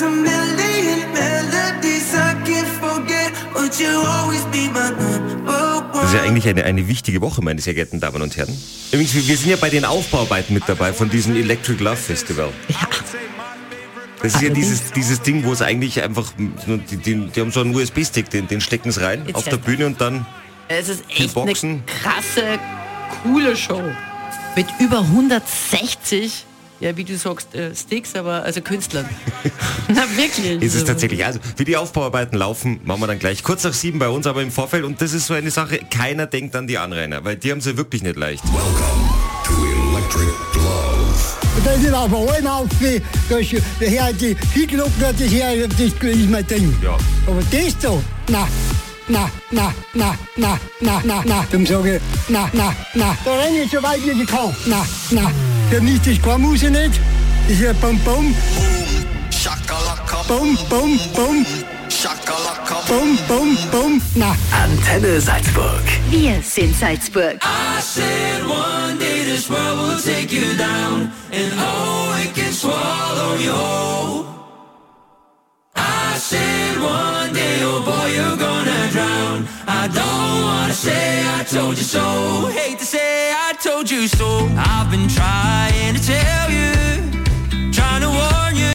There's a million melodies I can't forget, but you always be my number one. Das ist ja eigentlich eine, eine wichtige Woche, meine sehr geehrten Damen und Herren. Übrigens, wir wir sind ja bei den Aufbauarbeiten mit dabei von diesem Electric Love Festival. Das ist ja dieses, dieses Ding, wo es eigentlich einfach, nur die, die, die haben so einen USB-Stick, den, den stecken sie rein Jetzt auf der fest. Bühne und dann Es ist Die echt eine Boxen. krasse, coole Show. Mit über 160, ja wie du sagst, äh, Sticks, aber also Künstlern. Na wirklich. ist es tatsächlich. Also, wie die Aufbauarbeiten laufen, machen wir dann gleich kurz nach sieben bei uns, aber im Vorfeld. Und das ist so eine Sache, keiner denkt an die Anrainer, weil die haben sie wirklich nicht leicht. Welcome to Electric Love. Das ist aber ein Aufweh, dass der Herr die Hitler das her, das ist mein Ding. Ja. Aber das so, na, na, na, na, na, na, na, na, dann sage ich, na, na, na, da renne ich so weit wie ich kann, na, na, für mich das keine Musik nicht, das ist ja bum, bum, Shakalaka, bum, bum, bum, shakalaka. bum, bum, bum, na. Antenne Salzburg. Wir sind Salzburg. I said one day this world will take you down, and oh, it can swallow you whole. I said one day, oh boy, you're gonna drown. I don't wanna say I told you so. Hate to say told you so. I've been trying.